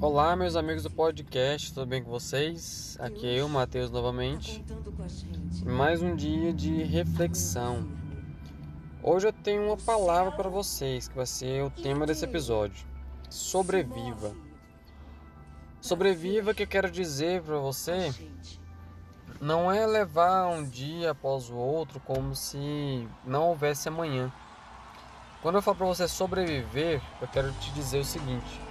Olá, meus amigos do podcast, tudo bem com vocês? Aqui é eu, Matheus, novamente. Mais um dia de reflexão. Hoje eu tenho uma palavra para vocês, que vai ser o tema desse episódio: Sobreviva. Sobreviva, que eu quero dizer para você, não é levar um dia após o outro como se não houvesse amanhã. Quando eu falo para você sobreviver, eu quero te dizer o seguinte: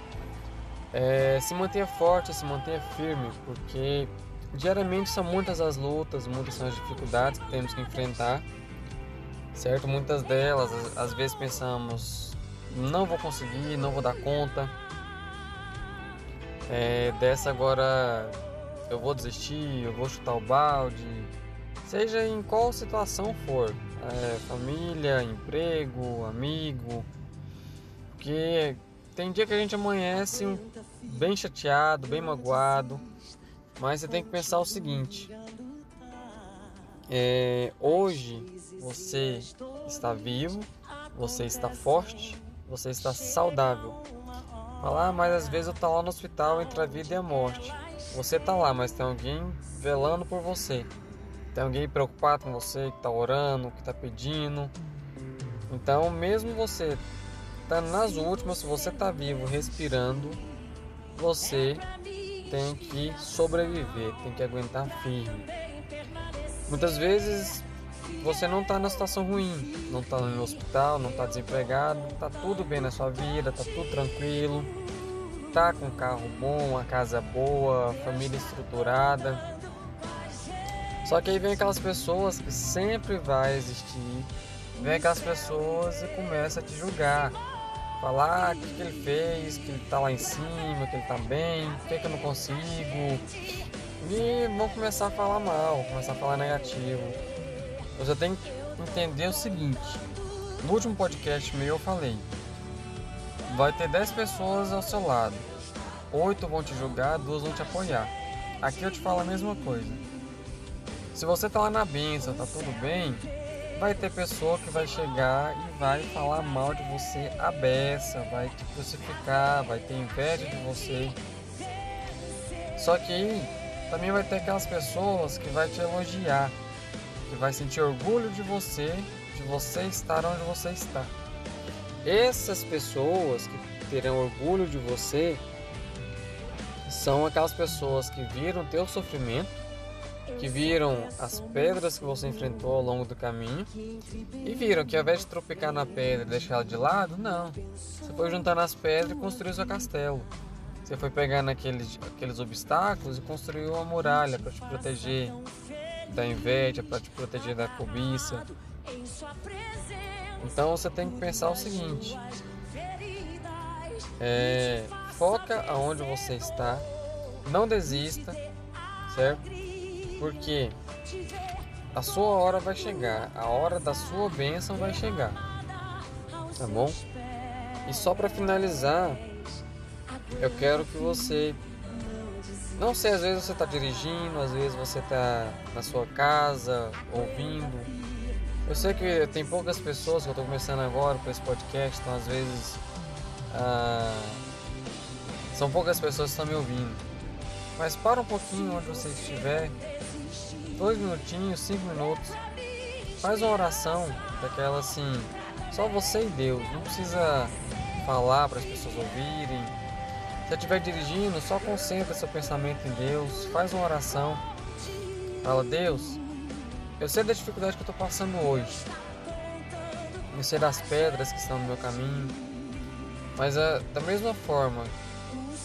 é, se mantenha forte, se mantenha firme, porque diariamente são muitas as lutas, muitas são as dificuldades que temos que enfrentar, certo? Muitas delas, às vezes pensamos, não vou conseguir, não vou dar conta. É, dessa agora eu vou desistir, eu vou chutar o balde, seja em qual situação for é, família, emprego, amigo. Porque tem dia que a gente amanhece bem chateado, bem magoado. Mas você tem que pensar o seguinte: é, hoje você está vivo, você está forte, você está saudável. Falar, mas às vezes eu estou lá no hospital entre a vida e a morte. Você está lá, mas tem alguém velando por você. Tem alguém preocupado com você, que está orando, que está pedindo. Então, mesmo você nas últimas, se você está vivo, respirando, você tem que sobreviver, tem que aguentar firme. Muitas vezes você não está na situação ruim, não está no hospital, não está desempregado, está tudo bem na sua vida, está tudo tranquilo, tá com um carro bom, a casa boa, família estruturada só que aí vem aquelas pessoas que sempre vai existir, vem aquelas pessoas e começa a te julgar. Falar ah, o que, que ele fez, que ele tá lá em cima, que ele tá bem, por que, que eu não consigo. E vão começar a falar mal, começar a falar negativo. Você tem que entender o seguinte. No último podcast meu eu falei. Vai ter 10 pessoas ao seu lado. Oito vão te julgar, duas vão te apoiar. Aqui eu te falo a mesma coisa. Se você tá lá na benção, tá tudo bem, vai ter pessoa que vai chegar e vai falar mal de você a beça, vai te crucificar, vai ter inveja de você. Só que também vai ter aquelas pessoas que vai te elogiar, que vai sentir orgulho de você, de você estar onde você está. Essas pessoas que terão orgulho de você são aquelas pessoas que viram teu sofrimento que viram as pedras que você enfrentou ao longo do caminho e viram que ao invés de tropicar na pedra e deixar ela de lado, não. Você foi juntando as pedras e construiu seu castelo. Você foi pegando aqueles, aqueles obstáculos e construiu uma muralha para te proteger da inveja, para te proteger da cobiça. Então você tem que pensar o seguinte: é, foca aonde você está, não desista, certo? Porque a sua hora vai chegar, a hora da sua bênção vai chegar. Tá bom? E só para finalizar, eu quero que você não sei, às vezes você está dirigindo, às vezes você está na sua casa ouvindo. Eu sei que tem poucas pessoas que eu estou começando agora com esse podcast, então às vezes ah, são poucas pessoas que estão me ouvindo. Mas para um pouquinho onde você estiver dois minutinhos, cinco minutos. Faz uma oração daquela assim, só você e Deus. Não precisa falar para as pessoas ouvirem. Se estiver dirigindo, só concentra seu pensamento em Deus. Faz uma oração. Fala, Deus, eu sei da dificuldade que eu estou passando hoje. Eu sei das pedras que estão no meu caminho. Mas uh, da mesma forma,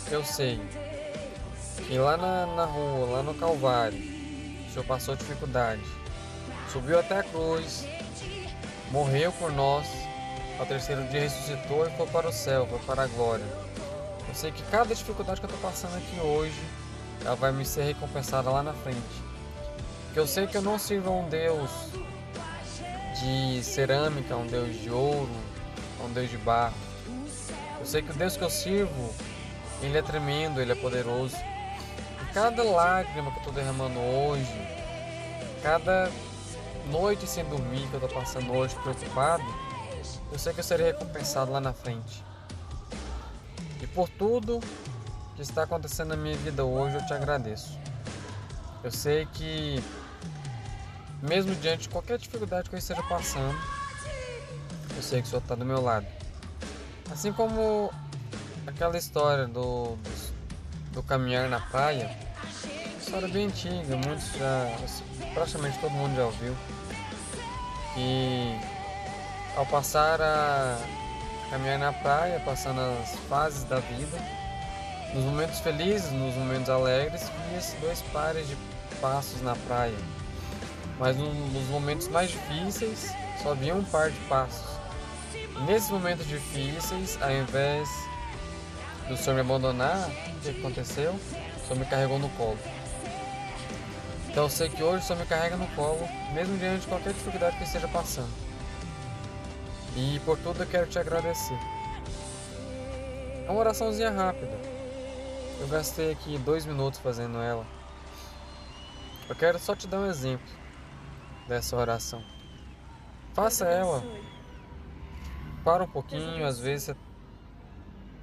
eu sei que lá na, na rua, lá no Calvário, Senhor passou dificuldade, subiu até a cruz, morreu por nós, ao terceiro dia ressuscitou e foi para o céu, foi para a glória. Eu sei que cada dificuldade que eu estou passando aqui hoje, ela vai me ser recompensada lá na frente. Porque eu sei que eu não sirvo a um Deus de cerâmica, um Deus de ouro, um Deus de barro. Eu sei que o Deus que eu sirvo, ele é tremendo, ele é poderoso cada lágrima que eu estou derramando hoje, cada noite sem dormir que eu estou passando hoje preocupado, eu sei que eu serei recompensado lá na frente. E por tudo que está acontecendo na minha vida hoje, eu te agradeço. Eu sei que, mesmo diante de qualquer dificuldade que eu esteja passando, eu sei que o Senhor está do meu lado. Assim como aquela história do, do, do caminhar na praia, história bem antiga, muitos já, praticamente todo mundo já ouviu. E ao passar a caminhar na praia, passando as fases da vida, nos momentos felizes, nos momentos alegres, via-se dois pares de passos na praia. Mas nos momentos mais difíceis, só havia um par de passos. E nesses momentos difíceis, ao invés do Senhor me abandonar, o que aconteceu? Senhor me carregou no colo. Então eu sei que hoje o Senhor me carrega no colo, mesmo diante de qualquer dificuldade que esteja passando. E por tudo eu quero te agradecer. É uma oraçãozinha rápida eu gastei aqui dois minutos fazendo ela. Eu quero só te dar um exemplo dessa oração. Faça ela. Para um pouquinho, às vezes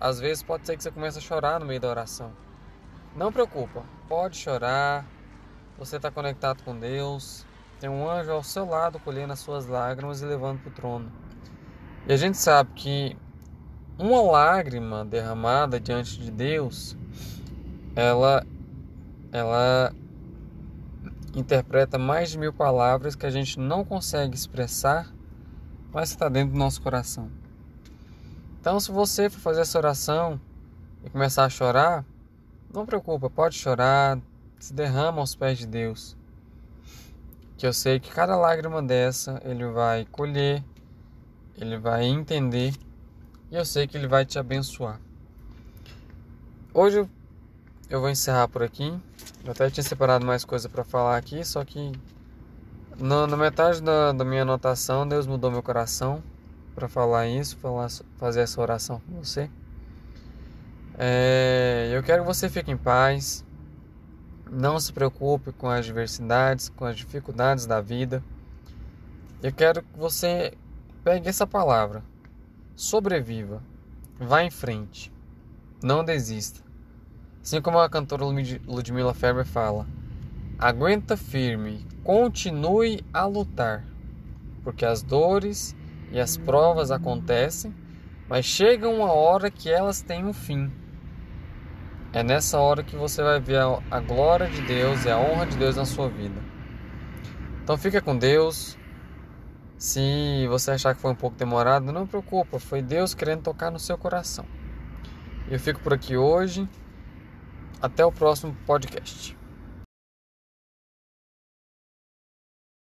às vezes pode ser que você comece a chorar no meio da oração. Não preocupa, pode chorar. Você está conectado com Deus. Tem um anjo ao seu lado colhendo as suas lágrimas e levando para o trono. E a gente sabe que uma lágrima derramada diante de Deus ela, ela interpreta mais de mil palavras que a gente não consegue expressar, mas está dentro do nosso coração. Então, se você for fazer essa oração e começar a chorar, não preocupa, pode chorar, se derrama aos pés de Deus. Que eu sei que cada lágrima dessa ele vai colher, ele vai entender e eu sei que ele vai te abençoar. Hoje eu vou encerrar por aqui. Eu até tinha separado mais coisa para falar aqui, só que na, na metade da, da, minha anotação, Deus mudou meu coração para falar isso, falar, fazer essa oração com você. É, eu quero que você fique em paz. Não se preocupe com as adversidades, com as dificuldades da vida. Eu quero que você pegue essa palavra. Sobreviva. Vá em frente. Não desista. Assim como a cantora Ludmilla Ferber fala: aguenta firme, continue a lutar, porque as dores e as provas acontecem, mas chega uma hora que elas têm um fim. É nessa hora que você vai ver a glória de Deus e a honra de Deus na sua vida. Então fica com Deus. Se você achar que foi um pouco demorado, não preocupa, foi Deus querendo tocar no seu coração. Eu fico por aqui hoje. Até o próximo podcast.